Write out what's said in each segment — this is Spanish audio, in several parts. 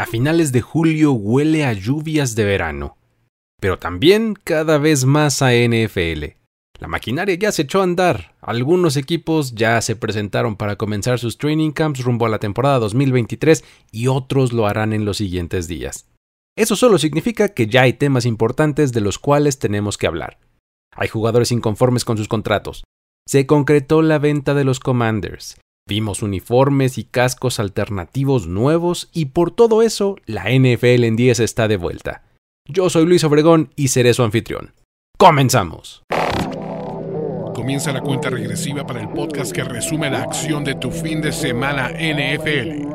A finales de julio huele a lluvias de verano, pero también cada vez más a NFL. La maquinaria ya se echó a andar. Algunos equipos ya se presentaron para comenzar sus training camps rumbo a la temporada 2023 y otros lo harán en los siguientes días. Eso solo significa que ya hay temas importantes de los cuales tenemos que hablar. Hay jugadores inconformes con sus contratos. Se concretó la venta de los Commanders. Vimos uniformes y cascos alternativos nuevos y por todo eso la NFL en 10 está de vuelta. Yo soy Luis Obregón y seré su anfitrión. ¡Comenzamos! Comienza la cuenta regresiva para el podcast que resume la acción de tu fin de semana NFL.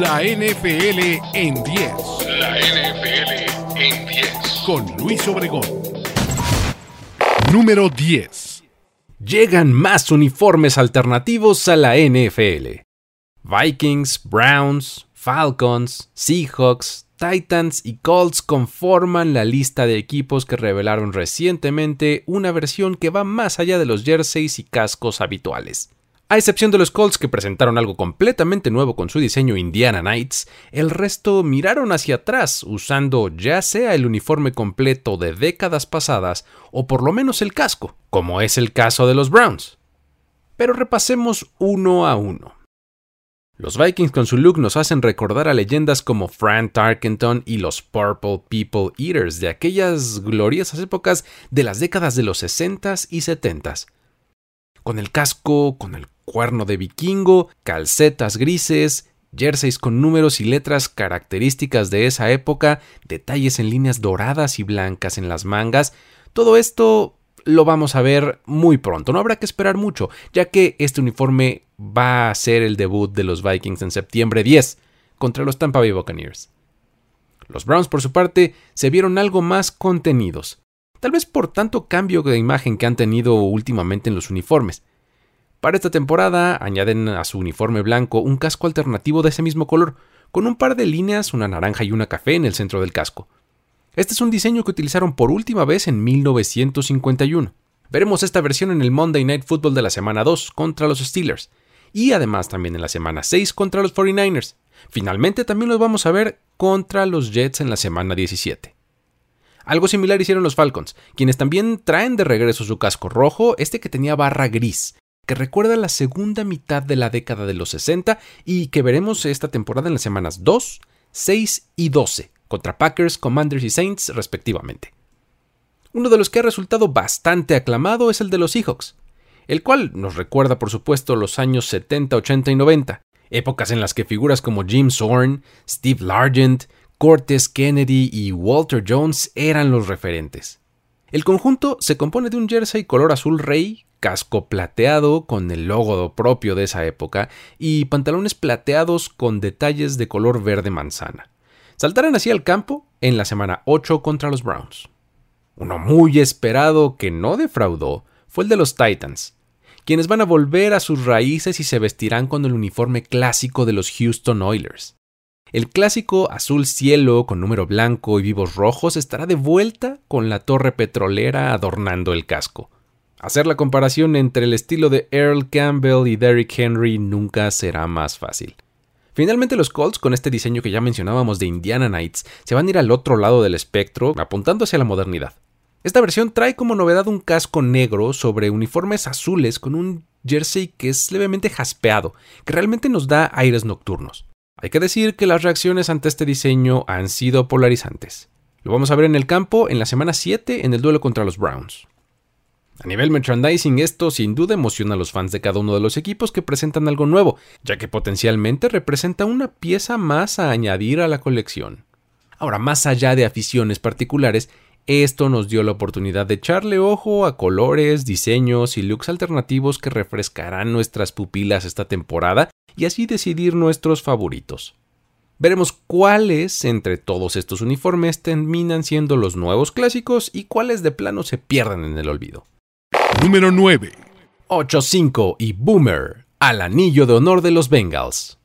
La NFL en 10. La NFL en 10. Con Luis Obregón. Número 10. Llegan más uniformes alternativos a la NFL. Vikings, Browns, Falcons, Seahawks, Titans y Colts conforman la lista de equipos que revelaron recientemente una versión que va más allá de los jerseys y cascos habituales. A excepción de los Colts que presentaron algo completamente nuevo con su diseño Indiana Knights, el resto miraron hacia atrás usando ya sea el uniforme completo de décadas pasadas o por lo menos el casco, como es el caso de los Browns. Pero repasemos uno a uno. Los Vikings con su look nos hacen recordar a leyendas como Frank Tarkenton y los Purple People Eaters de aquellas gloriosas épocas de las décadas de los 60s y 70s. Con el casco, con el cuerno de vikingo, calcetas grises, jerseys con números y letras características de esa época, detalles en líneas doradas y blancas en las mangas, todo esto lo vamos a ver muy pronto. No habrá que esperar mucho, ya que este uniforme va a ser el debut de los Vikings en septiembre 10 contra los Tampa Bay Buccaneers. Los Browns, por su parte, se vieron algo más contenidos, tal vez por tanto cambio de imagen que han tenido últimamente en los uniformes. Para esta temporada añaden a su uniforme blanco un casco alternativo de ese mismo color, con un par de líneas, una naranja y una café en el centro del casco. Este es un diseño que utilizaron por última vez en 1951. Veremos esta versión en el Monday Night Football de la semana 2 contra los Steelers y además también en la semana 6 contra los 49ers. Finalmente también los vamos a ver contra los Jets en la semana 17. Algo similar hicieron los Falcons, quienes también traen de regreso su casco rojo, este que tenía barra gris, que recuerda la segunda mitad de la década de los 60 y que veremos esta temporada en las semanas 2, 6 y 12 contra Packers, Commanders y Saints respectivamente. Uno de los que ha resultado bastante aclamado es el de los Seahawks, el cual nos recuerda por supuesto los años 70, 80 y 90, épocas en las que figuras como Jim Zorn, Steve Largent, Cortez Kennedy y Walter Jones eran los referentes. El conjunto se compone de un jersey color azul rey, casco plateado con el logo propio de esa época y pantalones plateados con detalles de color verde manzana. Saltarán así al campo en la semana 8 contra los Browns. Uno muy esperado que no defraudó fue el de los Titans, quienes van a volver a sus raíces y se vestirán con el uniforme clásico de los Houston Oilers. El clásico azul cielo con número blanco y vivos rojos estará de vuelta con la torre petrolera adornando el casco. Hacer la comparación entre el estilo de Earl Campbell y Derrick Henry nunca será más fácil. Finalmente los Colts, con este diseño que ya mencionábamos de Indiana Knights, se van a ir al otro lado del espectro, apuntando hacia la modernidad. Esta versión trae como novedad un casco negro sobre uniformes azules con un jersey que es levemente jaspeado, que realmente nos da aires nocturnos. Hay que decir que las reacciones ante este diseño han sido polarizantes. Lo vamos a ver en el campo en la semana 7 en el duelo contra los Browns. A nivel merchandising, esto sin duda emociona a los fans de cada uno de los equipos que presentan algo nuevo, ya que potencialmente representa una pieza más a añadir a la colección. Ahora, más allá de aficiones particulares, esto nos dio la oportunidad de echarle ojo a colores, diseños y looks alternativos que refrescarán nuestras pupilas esta temporada y así decidir nuestros favoritos. Veremos cuáles entre todos estos uniformes terminan siendo los nuevos clásicos y cuáles de plano se pierden en el olvido. Número 9. 8-5 y Boomer al anillo de honor de los Bengals.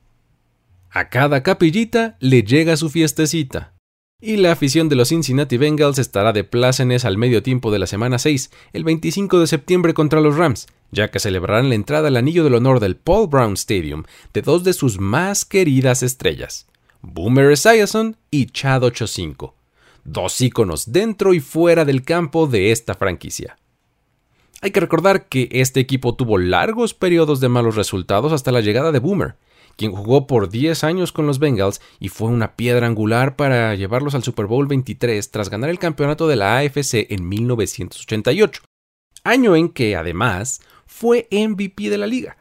A cada capillita le llega su fiestecita. Y la afición de los Cincinnati Bengals estará de plácenes al medio tiempo de la semana 6, el 25 de septiembre contra los Rams, ya que celebrarán la entrada al anillo del honor del Paul Brown Stadium de dos de sus más queridas estrellas, Boomer Esiason y Chad 85, dos íconos dentro y fuera del campo de esta franquicia. Hay que recordar que este equipo tuvo largos periodos de malos resultados hasta la llegada de Boomer, quien jugó por 10 años con los Bengals y fue una piedra angular para llevarlos al Super Bowl 23 tras ganar el campeonato de la AFC en 1988, año en que además fue MVP de la liga.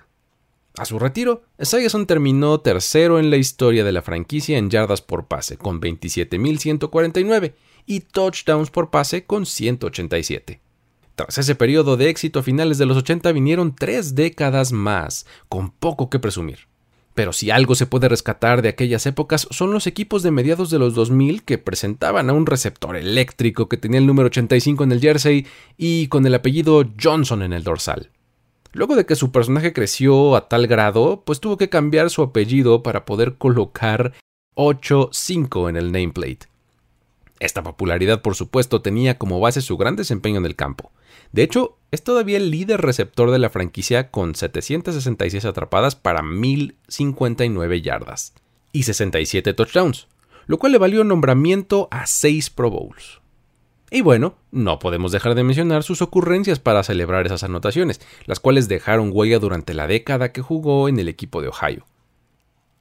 A su retiro, Esiason terminó tercero en la historia de la franquicia en yardas por pase con 27.149 y touchdowns por pase con 187. Tras ese periodo de éxito a finales de los 80 vinieron tres décadas más, con poco que presumir. Pero si algo se puede rescatar de aquellas épocas son los equipos de mediados de los 2000 que presentaban a un receptor eléctrico que tenía el número 85 en el jersey y con el apellido Johnson en el dorsal. Luego de que su personaje creció a tal grado, pues tuvo que cambiar su apellido para poder colocar 8-5 en el nameplate. Esta popularidad, por supuesto, tenía como base su gran desempeño en el campo. De hecho, es todavía el líder receptor de la franquicia con 766 atrapadas para 1059 yardas y 67 touchdowns, lo cual le valió nombramiento a 6 Pro Bowls. Y bueno, no podemos dejar de mencionar sus ocurrencias para celebrar esas anotaciones, las cuales dejaron huella durante la década que jugó en el equipo de Ohio.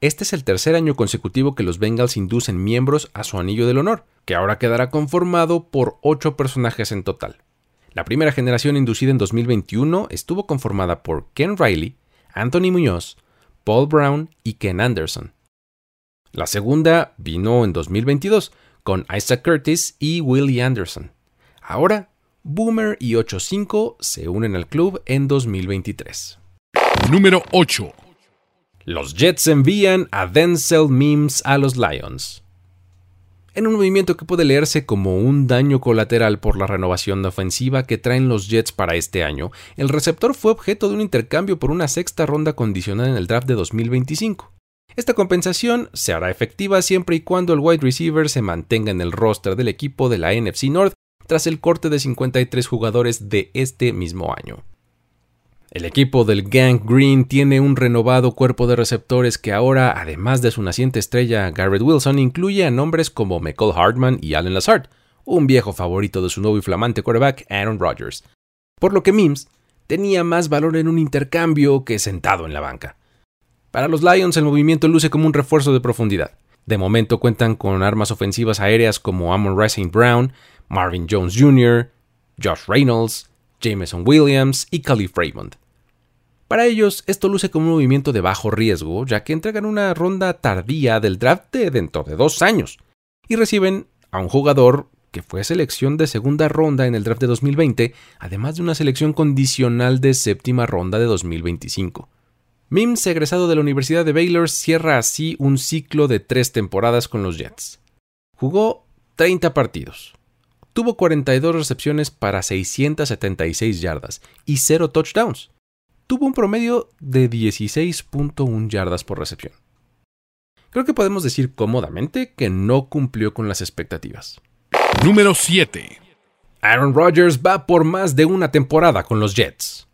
Este es el tercer año consecutivo que los Bengals inducen miembros a su anillo del honor, que ahora quedará conformado por ocho personajes en total. La primera generación inducida en 2021 estuvo conformada por Ken Riley, Anthony Muñoz, Paul Brown y Ken Anderson. La segunda vino en 2022, con Isaac Curtis y Willie Anderson. Ahora, Boomer y 8-5 se unen al club en 2023. Número 8. Los Jets envían a Denzel Mims a los Lions. En un movimiento que puede leerse como un daño colateral por la renovación ofensiva que traen los Jets para este año, el receptor fue objeto de un intercambio por una sexta ronda condicional en el draft de 2025. Esta compensación se hará efectiva siempre y cuando el wide receiver se mantenga en el roster del equipo de la NFC North tras el corte de 53 jugadores de este mismo año. El equipo del Gang Green tiene un renovado cuerpo de receptores que ahora, además de su naciente estrella Garrett Wilson, incluye a nombres como McCall Hartman y Allen Lazard, un viejo favorito de su nuevo y flamante quarterback Aaron Rodgers. Por lo que Mims tenía más valor en un intercambio que sentado en la banca. Para los Lions el movimiento luce como un refuerzo de profundidad. De momento cuentan con armas ofensivas aéreas como Amon Racing Brown, Marvin Jones Jr., Josh Reynolds, Jameson Williams y Khalif Raymond. Para ellos, esto luce como un movimiento de bajo riesgo, ya que entregan una ronda tardía del draft de dentro de dos años y reciben a un jugador que fue selección de segunda ronda en el draft de 2020, además de una selección condicional de séptima ronda de 2025. Mims, egresado de la Universidad de Baylor, cierra así un ciclo de tres temporadas con los Jets. Jugó 30 partidos. Tuvo 42 recepciones para 676 yardas y 0 touchdowns. Tuvo un promedio de 16.1 yardas por recepción. Creo que podemos decir cómodamente que no cumplió con las expectativas. Número 7. Aaron Rodgers va por más de una temporada con los Jets.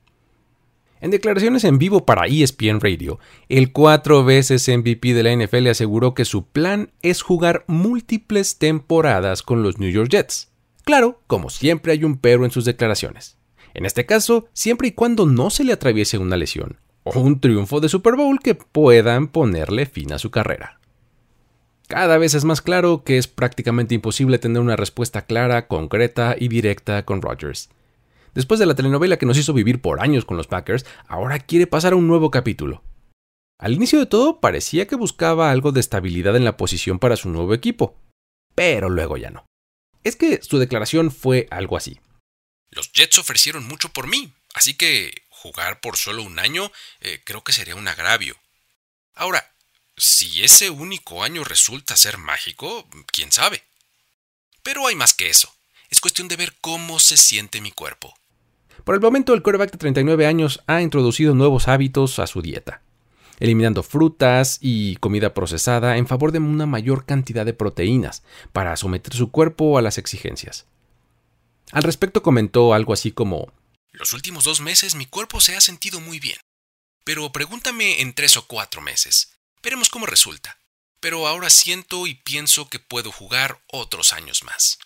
En declaraciones en vivo para ESPN Radio, el cuatro veces MVP de la NFL aseguró que su plan es jugar múltiples temporadas con los New York Jets. Claro, como siempre hay un pero en sus declaraciones. En este caso, siempre y cuando no se le atraviese una lesión o un triunfo de Super Bowl que puedan ponerle fin a su carrera. Cada vez es más claro que es prácticamente imposible tener una respuesta clara, concreta y directa con Rodgers. Después de la telenovela que nos hizo vivir por años con los Packers, ahora quiere pasar a un nuevo capítulo. Al inicio de todo parecía que buscaba algo de estabilidad en la posición para su nuevo equipo, pero luego ya no. Es que su declaración fue algo así. Los Jets ofrecieron mucho por mí, así que jugar por solo un año eh, creo que sería un agravio. Ahora, si ese único año resulta ser mágico, quién sabe. Pero hay más que eso. Es cuestión de ver cómo se siente mi cuerpo. Por el momento, el quarterback de 39 años ha introducido nuevos hábitos a su dieta, eliminando frutas y comida procesada en favor de una mayor cantidad de proteínas para someter su cuerpo a las exigencias. Al respecto comentó algo así como, Los últimos dos meses mi cuerpo se ha sentido muy bien. Pero pregúntame en tres o cuatro meses. Veremos cómo resulta. Pero ahora siento y pienso que puedo jugar otros años más.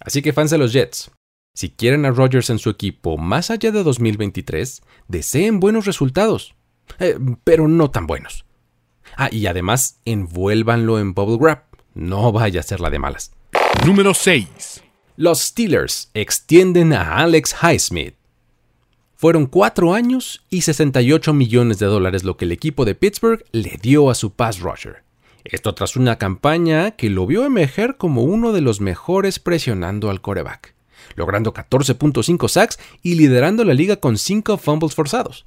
Así que fans de los Jets, si quieren a Rodgers en su equipo más allá de 2023, deseen buenos resultados. Eh, pero no tan buenos. Ah, y además envuélvanlo en bubble wrap. No vaya a ser la de malas. Número 6. Los Steelers extienden a Alex Highsmith. Fueron cuatro años y 68 millones de dólares lo que el equipo de Pittsburgh le dio a su pass rusher. Esto tras una campaña que lo vio emerger como uno de los mejores presionando al coreback, logrando 14.5 sacks y liderando la liga con 5 fumbles forzados.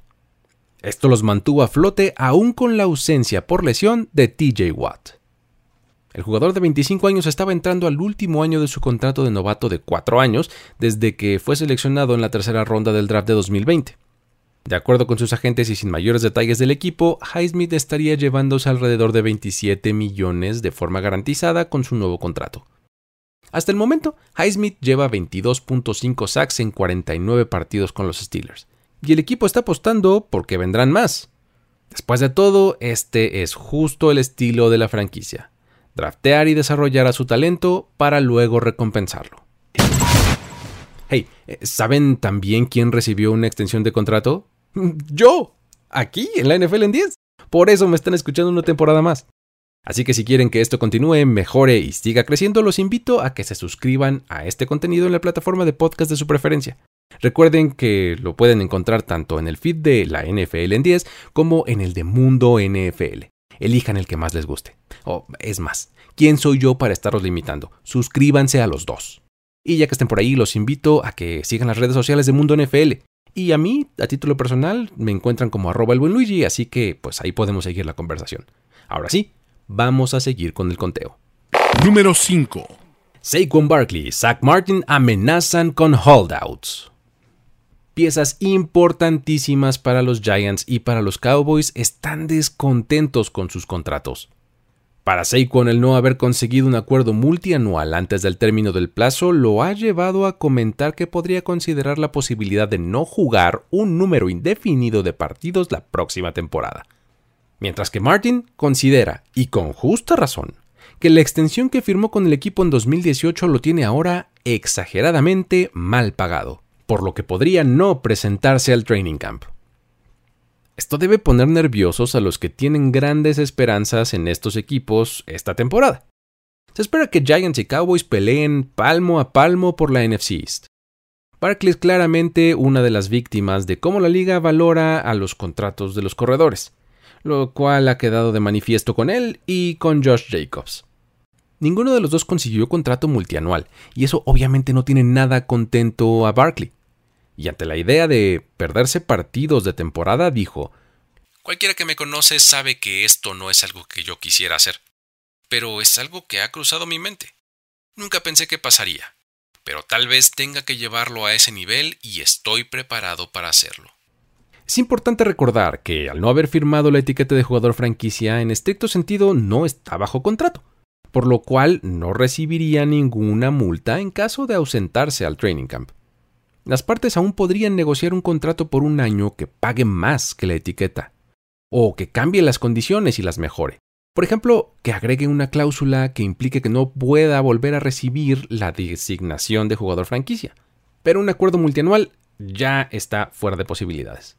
Esto los mantuvo a flote aún con la ausencia por lesión de TJ Watt. El jugador de 25 años estaba entrando al último año de su contrato de novato de 4 años desde que fue seleccionado en la tercera ronda del draft de 2020. De acuerdo con sus agentes y sin mayores detalles del equipo, Highsmith estaría llevándose alrededor de 27 millones de forma garantizada con su nuevo contrato. Hasta el momento, Highsmith lleva 22.5 sacks en 49 partidos con los Steelers y el equipo está apostando porque vendrán más. Después de todo, este es justo el estilo de la franquicia. Draftear y desarrollar a su talento para luego recompensarlo. Hey, eh, ¿saben también quién recibió una extensión de contrato? Yo, aquí en la NFL en 10. Por eso me están escuchando una temporada más. Así que si quieren que esto continúe, mejore y siga creciendo, los invito a que se suscriban a este contenido en la plataforma de podcast de su preferencia. Recuerden que lo pueden encontrar tanto en el feed de la NFL en 10 como en el de Mundo NFL. Elijan el que más les guste. O es más, ¿quién soy yo para estarlos limitando? Suscríbanse a los dos. Y ya que estén por ahí, los invito a que sigan las redes sociales de Mundo NFL. Y a mí, a título personal, me encuentran como arroba el buen Luigi, así que pues ahí podemos seguir la conversación. Ahora sí, vamos a seguir con el conteo. Número 5. Saquon Barkley y Zach Martin amenazan con holdouts piezas importantísimas para los Giants y para los Cowboys están descontentos con sus contratos. Para Saquon el no haber conseguido un acuerdo multianual antes del término del plazo lo ha llevado a comentar que podría considerar la posibilidad de no jugar un número indefinido de partidos la próxima temporada. Mientras que Martin considera, y con justa razón, que la extensión que firmó con el equipo en 2018 lo tiene ahora exageradamente mal pagado por lo que podría no presentarse al training camp. Esto debe poner nerviosos a los que tienen grandes esperanzas en estos equipos esta temporada. Se espera que Giants y Cowboys peleen palmo a palmo por la NFC East. Barkley es claramente una de las víctimas de cómo la liga valora a los contratos de los corredores, lo cual ha quedado de manifiesto con él y con Josh Jacobs. Ninguno de los dos consiguió contrato multianual, y eso obviamente no tiene nada contento a Barkley. Y ante la idea de perderse partidos de temporada, dijo Cualquiera que me conoce sabe que esto no es algo que yo quisiera hacer, pero es algo que ha cruzado mi mente. Nunca pensé que pasaría, pero tal vez tenga que llevarlo a ese nivel y estoy preparado para hacerlo. Es importante recordar que al no haber firmado la etiqueta de jugador franquicia, en estricto sentido no está bajo contrato por lo cual no recibiría ninguna multa en caso de ausentarse al training camp. Las partes aún podrían negociar un contrato por un año que pague más que la etiqueta, o que cambie las condiciones y las mejore. Por ejemplo, que agregue una cláusula que implique que no pueda volver a recibir la designación de jugador franquicia. Pero un acuerdo multianual ya está fuera de posibilidades.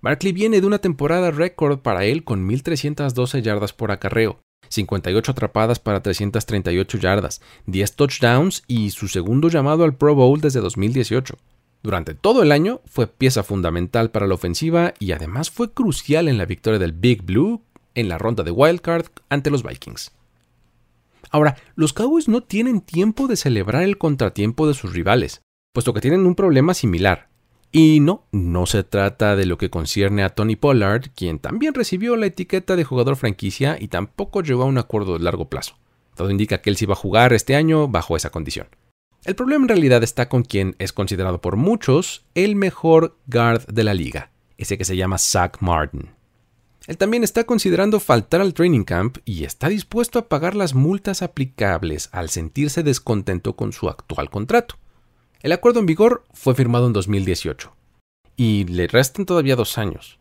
Barkley viene de una temporada récord para él con 1.312 yardas por acarreo, 58 atrapadas para 338 yardas, 10 touchdowns y su segundo llamado al Pro Bowl desde 2018. Durante todo el año fue pieza fundamental para la ofensiva y además fue crucial en la victoria del Big Blue en la ronda de Wildcard ante los Vikings. Ahora, los Cowboys no tienen tiempo de celebrar el contratiempo de sus rivales, puesto que tienen un problema similar, y no, no se trata de lo que concierne a Tony Pollard, quien también recibió la etiqueta de jugador franquicia y tampoco llegó a un acuerdo de largo plazo. Todo indica que él sí va a jugar este año bajo esa condición. El problema en realidad está con quien es considerado por muchos el mejor guard de la liga, ese que se llama Zach Martin. Él también está considerando faltar al training camp y está dispuesto a pagar las multas aplicables al sentirse descontento con su actual contrato. El acuerdo en vigor fue firmado en 2018 y le restan todavía dos años.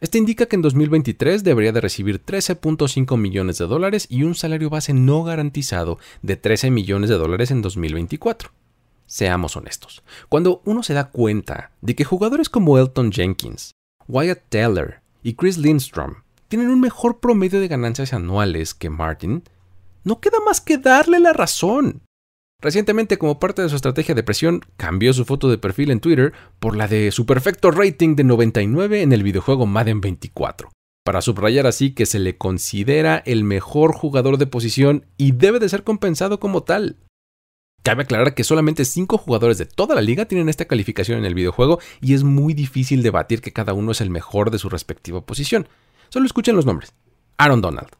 Este indica que en 2023 debería de recibir 13.5 millones de dólares y un salario base no garantizado de 13 millones de dólares en 2024. Seamos honestos, cuando uno se da cuenta de que jugadores como Elton Jenkins, Wyatt Teller y Chris Lindstrom tienen un mejor promedio de ganancias anuales que Martin, no queda más que darle la razón. Recientemente, como parte de su estrategia de presión, cambió su foto de perfil en Twitter por la de su perfecto rating de 99 en el videojuego Madden 24, para subrayar así que se le considera el mejor jugador de posición y debe de ser compensado como tal. Cabe aclarar que solamente 5 jugadores de toda la liga tienen esta calificación en el videojuego y es muy difícil debatir que cada uno es el mejor de su respectiva posición. Solo escuchen los nombres. Aaron Donald,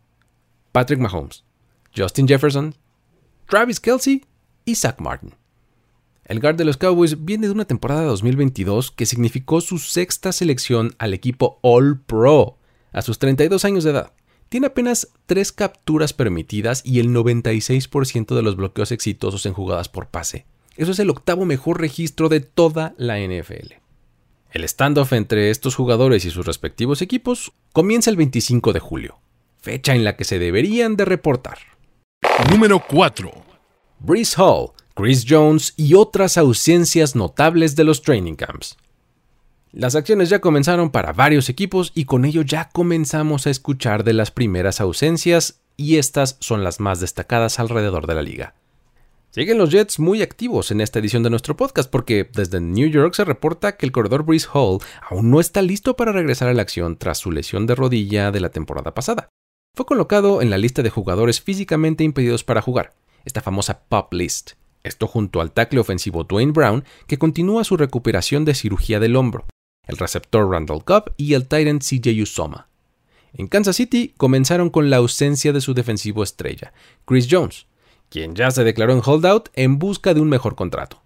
Patrick Mahomes, Justin Jefferson, Travis Kelsey Zach Martin. El guard de los Cowboys viene de una temporada 2022 que significó su sexta selección al equipo All Pro a sus 32 años de edad. Tiene apenas 3 capturas permitidas y el 96% de los bloqueos exitosos en jugadas por pase. Eso es el octavo mejor registro de toda la NFL. El standoff entre estos jugadores y sus respectivos equipos comienza el 25 de julio, fecha en la que se deberían de reportar. Número 4. Brees Hall, Chris Jones y otras ausencias notables de los training camps. Las acciones ya comenzaron para varios equipos y con ello ya comenzamos a escuchar de las primeras ausencias y estas son las más destacadas alrededor de la liga. Siguen los Jets muy activos en esta edición de nuestro podcast porque desde New York se reporta que el corredor Brees Hall aún no está listo para regresar a la acción tras su lesión de rodilla de la temporada pasada. Fue colocado en la lista de jugadores físicamente impedidos para jugar, esta famosa pop list. Esto junto al tackle ofensivo Dwayne Brown, que continúa su recuperación de cirugía del hombro, el receptor Randall Cobb y el Titan CJ Usoma. En Kansas City comenzaron con la ausencia de su defensivo estrella, Chris Jones, quien ya se declaró en holdout en busca de un mejor contrato.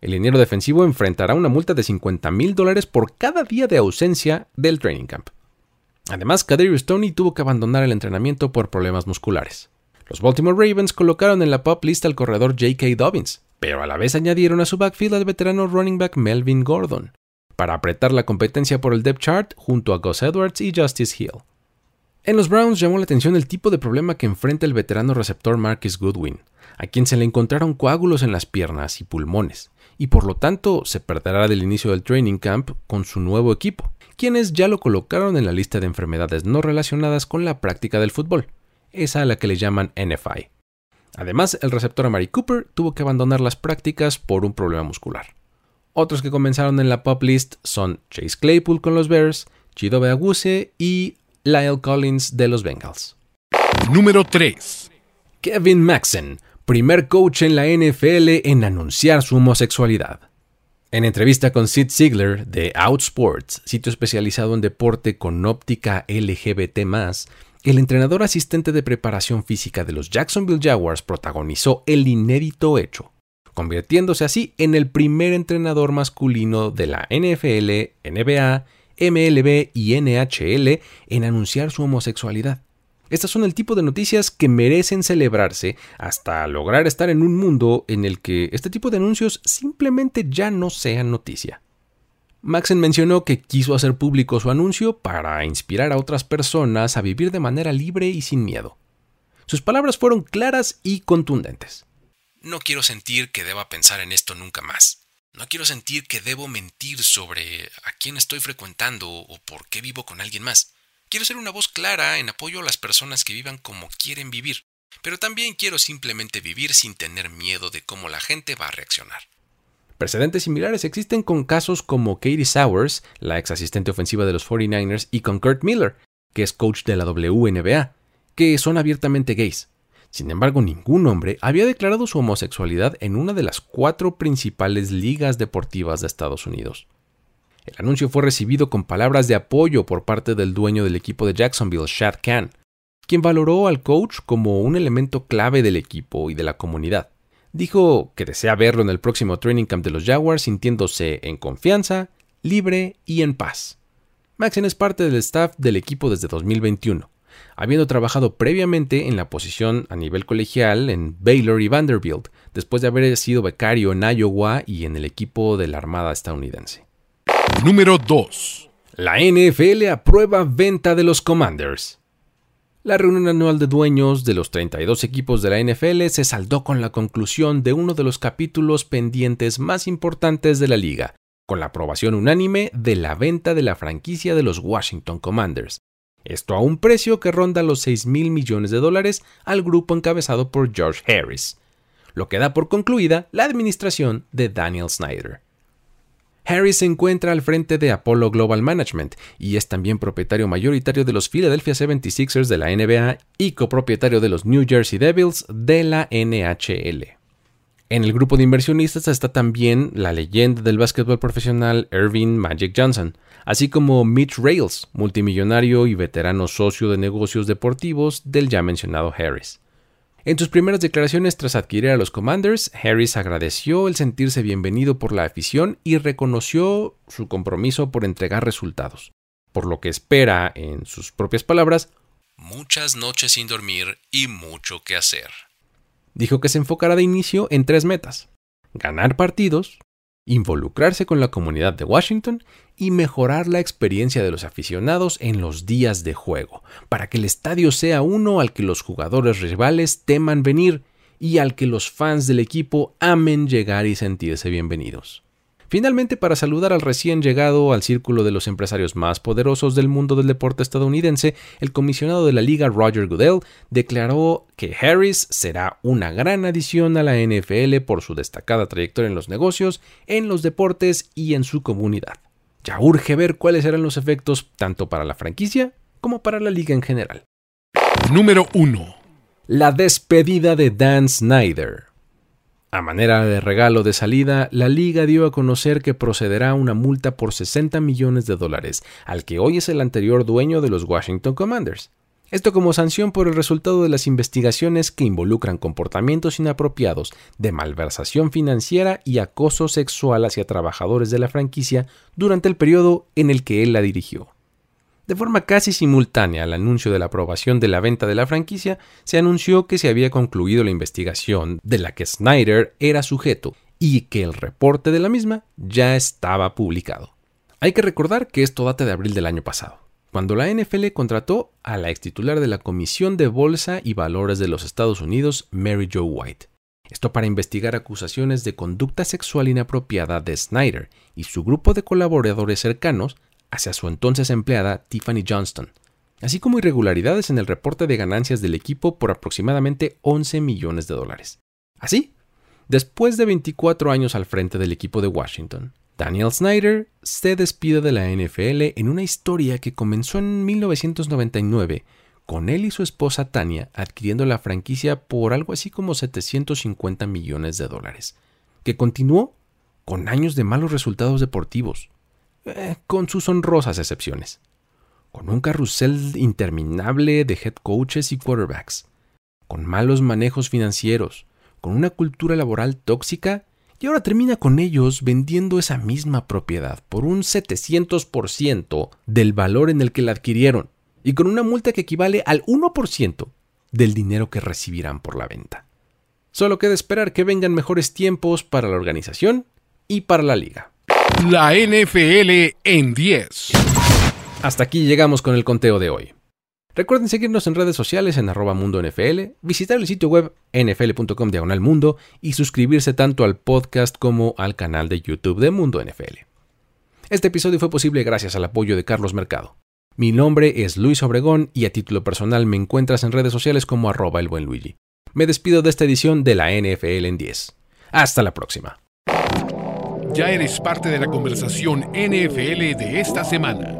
El liniero defensivo enfrentará una multa de 50 mil dólares por cada día de ausencia del training camp. Además, Kadarius Stoney tuvo que abandonar el entrenamiento por problemas musculares. Los Baltimore Ravens colocaron en la pop list al corredor J.K. Dobbins, pero a la vez añadieron a su backfield al veterano running back Melvin Gordon, para apretar la competencia por el depth chart junto a Gus Edwards y Justice Hill. En los Browns llamó la atención el tipo de problema que enfrenta el veterano receptor Marcus Goodwin, a quien se le encontraron coágulos en las piernas y pulmones, y por lo tanto se perderá del inicio del training camp con su nuevo equipo, quienes ya lo colocaron en la lista de enfermedades no relacionadas con la práctica del fútbol esa a la que le llaman NFI. Además, el receptor Amari Cooper tuvo que abandonar las prácticas por un problema muscular. Otros que comenzaron en la pop list son Chase Claypool con los Bears, Chidobe Aguse y Lyle Collins de los Bengals. Número 3. Kevin Maxen, primer coach en la NFL en anunciar su homosexualidad. En entrevista con Sid Ziegler de Outsports, sitio especializado en deporte con óptica LGBT, el entrenador asistente de preparación física de los Jacksonville Jaguars protagonizó el inédito hecho, convirtiéndose así en el primer entrenador masculino de la NFL, NBA, MLB y NHL en anunciar su homosexualidad. Estas son el tipo de noticias que merecen celebrarse hasta lograr estar en un mundo en el que este tipo de anuncios simplemente ya no sean noticia. Maxen mencionó que quiso hacer público su anuncio para inspirar a otras personas a vivir de manera libre y sin miedo. Sus palabras fueron claras y contundentes. No quiero sentir que deba pensar en esto nunca más. No quiero sentir que debo mentir sobre a quién estoy frecuentando o por qué vivo con alguien más. Quiero ser una voz clara en apoyo a las personas que vivan como quieren vivir, pero también quiero simplemente vivir sin tener miedo de cómo la gente va a reaccionar. Precedentes similares existen con casos como Katie Sowers, la ex asistente ofensiva de los 49ers, y con Kurt Miller, que es coach de la WNBA, que son abiertamente gays. Sin embargo, ningún hombre había declarado su homosexualidad en una de las cuatro principales ligas deportivas de Estados Unidos. El anuncio fue recibido con palabras de apoyo por parte del dueño del equipo de Jacksonville, Shad Khan, quien valoró al coach como un elemento clave del equipo y de la comunidad. Dijo que desea verlo en el próximo training camp de los Jaguars sintiéndose en confianza, libre y en paz. Maxen es parte del staff del equipo desde 2021. habiendo trabajado previamente en la posición a nivel colegial en Baylor y Vanderbilt, después de haber sido becario en Iowa y en el equipo de la Armada estadounidense. Número 2. La NFL aprueba venta de los Commanders. La reunión anual de dueños de los 32 equipos de la NFL se saldó con la conclusión de uno de los capítulos pendientes más importantes de la liga, con la aprobación unánime de la venta de la franquicia de los Washington Commanders. Esto a un precio que ronda los 6 mil millones de dólares al grupo encabezado por George Harris, lo que da por concluida la administración de Daniel Snyder. Harris se encuentra al frente de Apollo Global Management y es también propietario mayoritario de los Philadelphia 76ers de la NBA y copropietario de los New Jersey Devils de la NHL. En el grupo de inversionistas está también la leyenda del básquetbol profesional Irving Magic Johnson, así como Mitch Rails, multimillonario y veterano socio de negocios deportivos del ya mencionado Harris. En sus primeras declaraciones tras adquirir a los Commanders, Harris agradeció el sentirse bienvenido por la afición y reconoció su compromiso por entregar resultados, por lo que espera, en sus propias palabras, muchas noches sin dormir y mucho que hacer. Dijo que se enfocará de inicio en tres metas, ganar partidos, involucrarse con la comunidad de Washington y mejorar la experiencia de los aficionados en los días de juego, para que el estadio sea uno al que los jugadores rivales teman venir y al que los fans del equipo amen llegar y sentirse bienvenidos. Finalmente, para saludar al recién llegado al círculo de los empresarios más poderosos del mundo del deporte estadounidense, el comisionado de la liga Roger Goodell declaró que Harris será una gran adición a la NFL por su destacada trayectoria en los negocios, en los deportes y en su comunidad. Ya urge ver cuáles serán los efectos tanto para la franquicia como para la liga en general. Número 1. La despedida de Dan Snyder. A manera de regalo de salida, la liga dio a conocer que procederá a una multa por 60 millones de dólares al que hoy es el anterior dueño de los Washington Commanders. Esto como sanción por el resultado de las investigaciones que involucran comportamientos inapropiados de malversación financiera y acoso sexual hacia trabajadores de la franquicia durante el periodo en el que él la dirigió. De forma casi simultánea al anuncio de la aprobación de la venta de la franquicia, se anunció que se había concluido la investigación de la que Snyder era sujeto y que el reporte de la misma ya estaba publicado. Hay que recordar que esto data de abril del año pasado, cuando la NFL contrató a la ex titular de la Comisión de Bolsa y Valores de los Estados Unidos, Mary Jo White. Esto para investigar acusaciones de conducta sexual inapropiada de Snyder y su grupo de colaboradores cercanos hacia su entonces empleada Tiffany Johnston, así como irregularidades en el reporte de ganancias del equipo por aproximadamente 11 millones de dólares. Así, después de 24 años al frente del equipo de Washington, Daniel Snyder se despide de la NFL en una historia que comenzó en 1999 con él y su esposa Tania adquiriendo la franquicia por algo así como 750 millones de dólares, que continuó con años de malos resultados deportivos, eh, con sus honrosas excepciones, con un carrusel interminable de head coaches y quarterbacks, con malos manejos financieros, con una cultura laboral tóxica y ahora termina con ellos vendiendo esa misma propiedad por un 700% del valor en el que la adquirieron y con una multa que equivale al 1% del dinero que recibirán por la venta. Solo queda esperar que vengan mejores tiempos para la organización y para la liga. La NFL en 10. Hasta aquí llegamos con el conteo de hoy. Recuerden seguirnos en redes sociales en arroba mundo NFL, visitar el sitio web nfl.com diagonal mundo y suscribirse tanto al podcast como al canal de YouTube de Mundo NFL. Este episodio fue posible gracias al apoyo de Carlos Mercado. Mi nombre es Luis Obregón y a título personal me encuentras en redes sociales como arroba el buen Luigi. Me despido de esta edición de la NFL en 10. Hasta la próxima. Ya eres parte de la conversación NFL de esta semana.